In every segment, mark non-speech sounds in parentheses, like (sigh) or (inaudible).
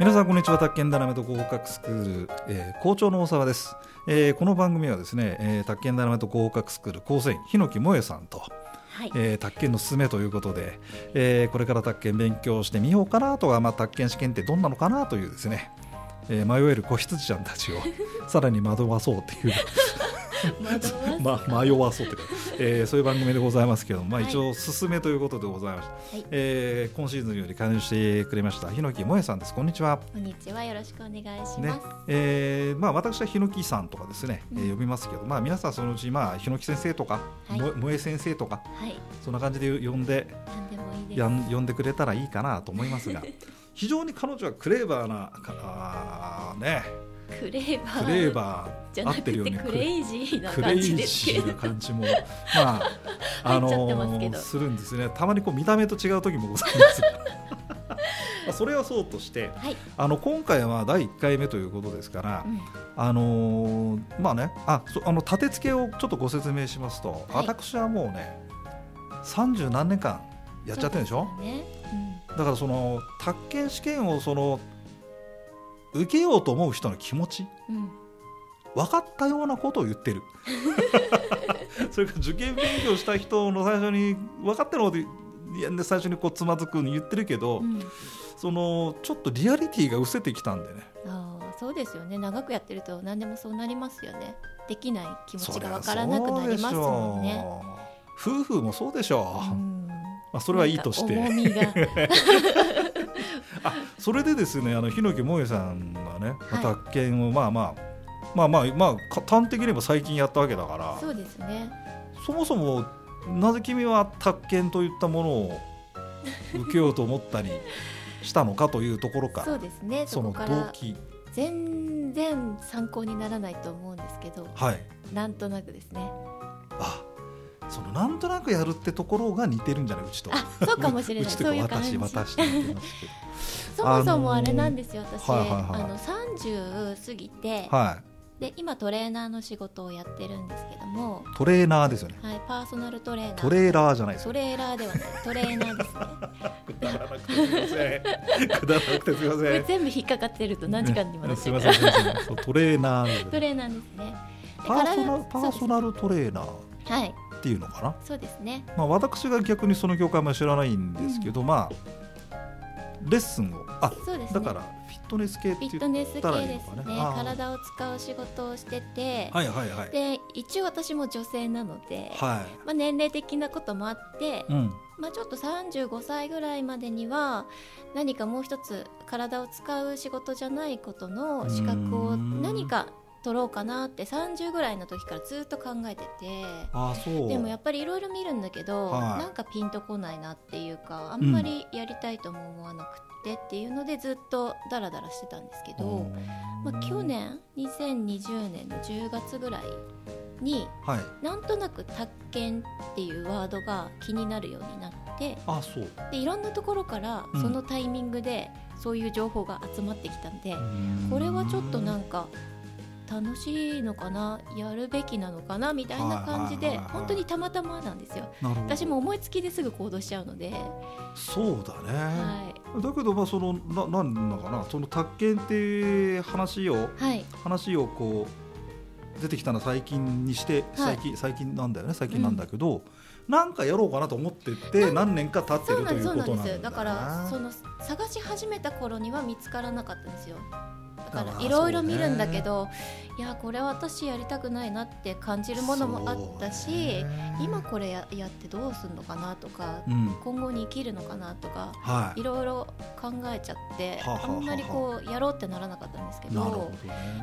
皆さんこんにちは。宅建ダイナメント合格スクール、えー校長の大沢です、えーこの番組はですね、えー、宅建ダイナメント合格スクール。構成員日野木萌えさんと、はい、えー、宅建のすすめということで、えーこれから宅建勉強してみようかなとか、まあ、宅建試験ってどんなのかなというですね、えー迷える子羊ちゃんたちをさらに惑わそうという (laughs) ま、迷わそうというか、えーそういう番組でございますけども、まあ、はい。一応すすめということでございました、はい。えー今シーズンより加入してくれました日野木萌えさんです。こんにちは。こんにちは。よろしくお願いしねます。えーまあ、私はヒノキさんとかですね、えーうん呼びますけど、まあ、皆さんそのうち、まあ、先生とか、はい。も萌え先生とかはい、そんな感じで呼んで何でもいいで呼んでくれたらいいかなと思いますが (laughs) 非常に彼女はクレーバーなねクレーバークレーバじー合ゃなくてってるよね。クレイジーなクレイ感じジですけど。ーな。感じも。まあ (laughs) あのするんですね。たまにこう見た目と違う時もございます (laughs) それはそうとしてはい、あの今回は第1回目ということですから、うん、あのーまあねあそあの立て付けをちょっとご説明しますと、はい。私はもうね30何年間やっちゃってるでしょ？そうですよね。だからその宅建試験をその受けようと思う人の気持ち？うん、うん、分かったようなことを言ってる。(laughs) それから受験勉強した人の最初に分かってることいやね最初にこうつまずくに言ってるけど、うん、そのちょっとリアリティが失せてきたんでね。ああ、そうですよね。長くやってると何でもそうなりますよね。できない気持ちがわからなくなりますもんね。夫婦もそうでしょう、うん、まあ、それはいいとして (laughs) あそれでですねあの日野木萌さんがね、まあはい宅建をまあまあまあまあまあか端的に言えば最近やったわけだからそうですね。そもそもなぜ君は宅建といったものを受けようと思ったりしたのかというところかそうですね。そその動機全然参考にならないと思うんですけど、はいなんとなくですね。あそのなんとなくやるってところが似てるんじゃない？うちと。あ、そうかもしれない。(laughs) そういう感じ。私私 (laughs) そもそもあれなんですよ、私、はいはいはい。あの30過ぎて、どはい。で今トレーナーの仕事をやってるんですけども、トレーナーですよね。はい、パーソナルトレーナー。トレーラーじゃないですトよレーラーではないトレーナーです。ね (laughs) くだらなくてすみません。全部引っかかってると何時間にもなっすちゃうからトレーナートレーナーですね。でパーソナ体パーソナルトレーナー。はいていうのかな？そうですね。まあ私が逆にその業界も知らないんですけど、まあレッスンを。あそうですね。だからフィットネス系ってフィッ言トネス系たらいいですねのかね？あー体を使う仕事をしてて、はいはいはい。で一応私も女性なので、はまあ、年齢的なこともあってい、うん。まあ、ちょっと35歳ぐらいまでには何かもう一つ体を使う仕事じゃないことの資格をうん。何か取ろうかなって30ぐらいの時からずっと考えてて。あそう。でもやっぱりいろいろ見るんだけど、はい。なんかピンとこないなっていうかあんまりやりたいとも思わなくてっていうのでずっとダラダラしてたんですけど、まあ、去年2020年の10月ぐらいにはい。なんとなく宅建っていうワードが気になるようになってあそう。でいろんなところからうん。そのタイミングでそういう情報が集まってきたんで、これはちょっとなんか楽しいのかなやるべきなのかなみたいな感じで本当にたまたまなんですよ。私も思いつきですぐ行動しちゃうので、そうだね、はだけどまあそのななんだかな？その宅建って話をい、はい、話をこう出てきたのは最近にして最近、最近なんだよね。最近なんだけど、なんかやろうかなと思ってて何年か経ってるということなんですだからその探し始めた頃には見つからなかったんですよ。だからいろいろ見るんだけど、いやこれは私やりたくないなって感じるものもあったし、今これややってどうするのかなとか、うん。今後に生きるのかなとかはい。いろいろ考えちゃってはあんまりこうやろうってならなかったんですけど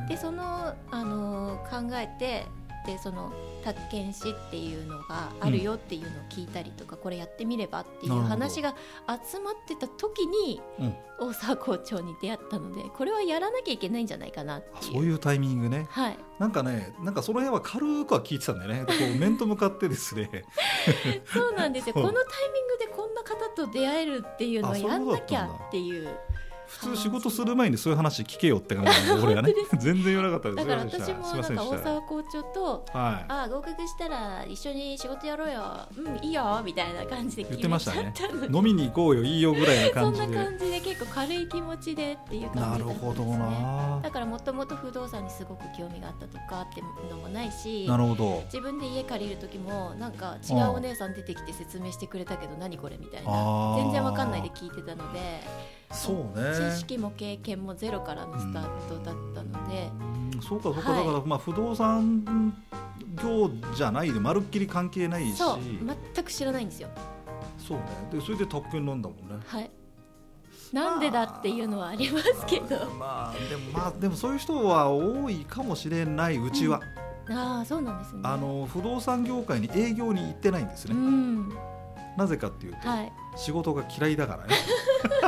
でその、あのー考えてでその宅建士っていうのがあるよっていうのを聞いたりとか、これやってみればっていう話が集まってた時にうん。大沢校長に出会ったのでこれはやらなきゃいけないんじゃないかなってあいう。そういうタイミングね。はい、なんかねなんかその辺は軽くは聞いてたんだよね。こう面と向かってですね。(laughs) そうなんですよ。(laughs) このタイミングでこんな方と出会えるっていうのはやんなきゃっていう普通仕事する前にそういう話聞けよって感じで俺はね。全然言わなかったですだから私もなんか大沢校長とはい。ああ合格したら一緒に仕事やろうよ。うんいいよみたいな感じで言ってましたね。飲みに行こうよいいよぐらいなそ感じで。んな感じで結構軽い気持ちでっていう感なじだったんでするほどねな。だからもともと不動産にすごく興味があったとかっていうのもないしなるほど。自分で家借りる時もなんか違うお姉さん出てきて説明してくれたけど何これみたいな全然わかんないで聞いてたので。そうね知識も経験もゼロからのスタートだったのでうんそうかそうか、はい。だからまあ不動産業じゃないでまるっきり関係ないし。そう全く知らないんですよ。そうね。でそれで宅建なんだもんね。はい。なんでだっていうのはありますけど。まあでもまあでもそういう人は多いかもしれないうちは、ああそうなんですね。あの不動産業界に営業に行ってないんですうね、ん。なぜかっていうと、はい。仕事が嫌いだからね (laughs)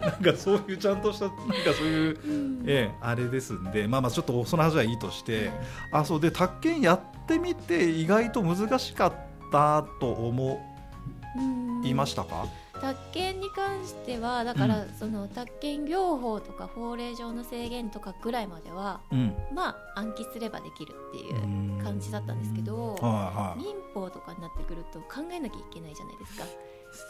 なんかそういうちゃんとしたなんかそういう、うん。ええ、あれですんでまあまあちょっとその話はいいとしてあそうで宅建やってみて意外と難しかったと思うん。いましたか、宅建に関してはだから、その宅建業法とか法令上の制限とかぐらいまではうん。まあ暗記すればできるっていう感じだったんですけどはいはい。民法とかになってくると考えなきゃいけないじゃないですか、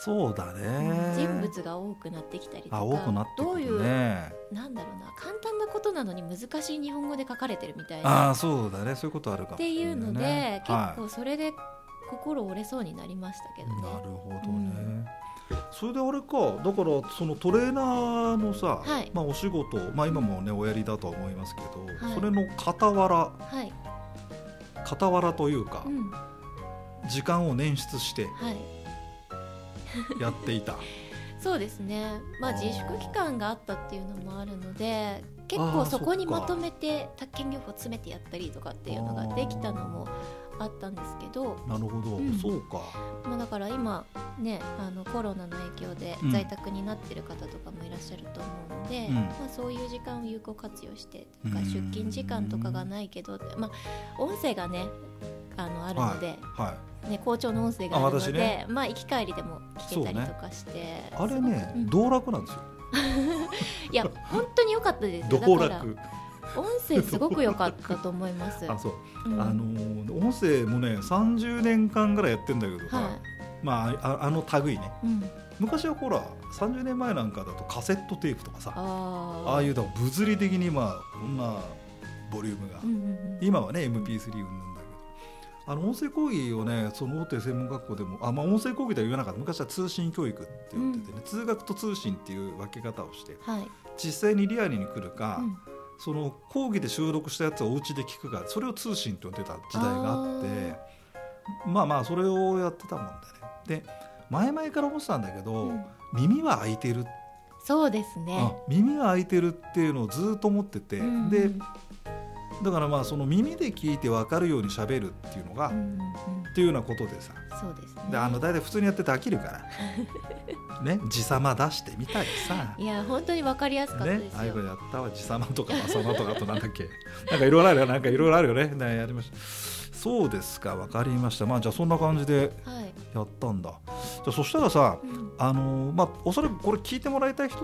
そうだね。人物が多くなってきたりとかあ多くなってくるどういうねなんだろうな簡単なことなのに難しい日本語で書かれてるみたいなああそうだね。そういうことあるかもっていうので、ね結構それで心折れそうになりましたけどね。なるほどね、それであれかだからそのトレーナーのさ、はい。まあ、お仕事、まあ、今もねおやりだとは思いますけど、はい。それの傍らはい、傍らというか、うん、時間を捻出してはい、(laughs) やっていた。そうですね。まあ自粛期間があったっていうのもあるので、結構そこにまとめて宅建業法詰めてやったりとかっていうのができたのもあったんですけど、なるほど、うん。そうか。まあだから今ねあのコロナの影響でうん。在宅になってる方とかもいらっしゃると思うので、うん。まあそういう時間を有効活用して出勤時間とかがないけど、まあ音声がねあのあるので、はね校長の音声があるので、ね。まあ行き帰りでも聞けたりとかして、いあれね、う。ん。道楽なんですよ。(laughs) いや本当に良かったですよ。(laughs) 道だから楽音声すごく良かったと思います。(laughs) あそう、うん。あのー音声もね30年間ぐらいやってんだけどさ、はまあああの類ね。い、うん、昔はほら30年前なんかだとカセットテープとかさあー。ああいうだ物理的にまあこんなボリュームが、うんうんうん。今はね MP3 うんあの音声講義をねその大手専門学校でもあ、まあ、音声講義では言わなかった。昔は通信教育って言っててね、通学と通信っていう分け方をしてはい、実際にリアルに来るか、うん。その講義で収録したやつをお家で聞くかそれを通信と呼んでた時代があってまあまあそれをやってたもんだね。で前々から思ってたんだけど、うん。耳は開いてる。そうですね。あ。耳が開いてるっていうのをずっと思ってて、うん。でだからまあその耳で聞いて分かるように喋るっていうのが、っうんうんうん。ていうようなことでさ。そうですね。であの大体普通にやってて飽きるから。(laughs) ね自様出してみたりさ。いや本当に分かりやすかったねですよ。ああいうことやったわ自様とかまさまとかあとなんだっけ。(laughs) なんかいろいろあるよなんかいろいろあるよね。ねやりました。そうですか分かりました。まあじゃあそんな感じではい。やったんだじゃあそしたらさうん。あのーまあおそらくこれ聞いてもらいたい人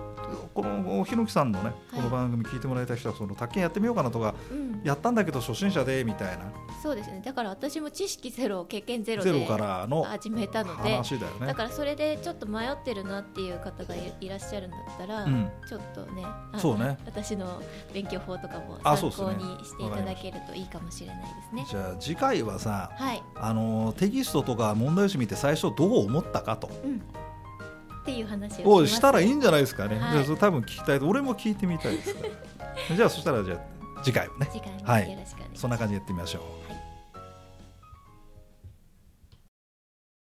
この日野木さんのねこの番組聞いてもらいたい人はその宅建やってみようかなとかうん、やったんだけど初心者でみたいな。そうですね。だから私も知識ゼロ経験ゼロでゼロからの始めたので。話だよね。だからそれでちょっと迷ってるなっていう方がいいらっしゃるんだったら、うん。ちょっとねそうね。私の勉強法とかもあ参考にしていただけるといいかもしれないですね。じゃあ次回はさはい、あのーテキストとか問題集見て最初どう思ったかと。うん、っていう話ををしたらいいんじゃないですかね、はい。じゃあそれ多分聞きたい俺も聞いてみたいです (laughs) じゃあそしたらじゃあ次回もね。次回もはい。よろしくお願いします。そんな感じでやってみましょう。はい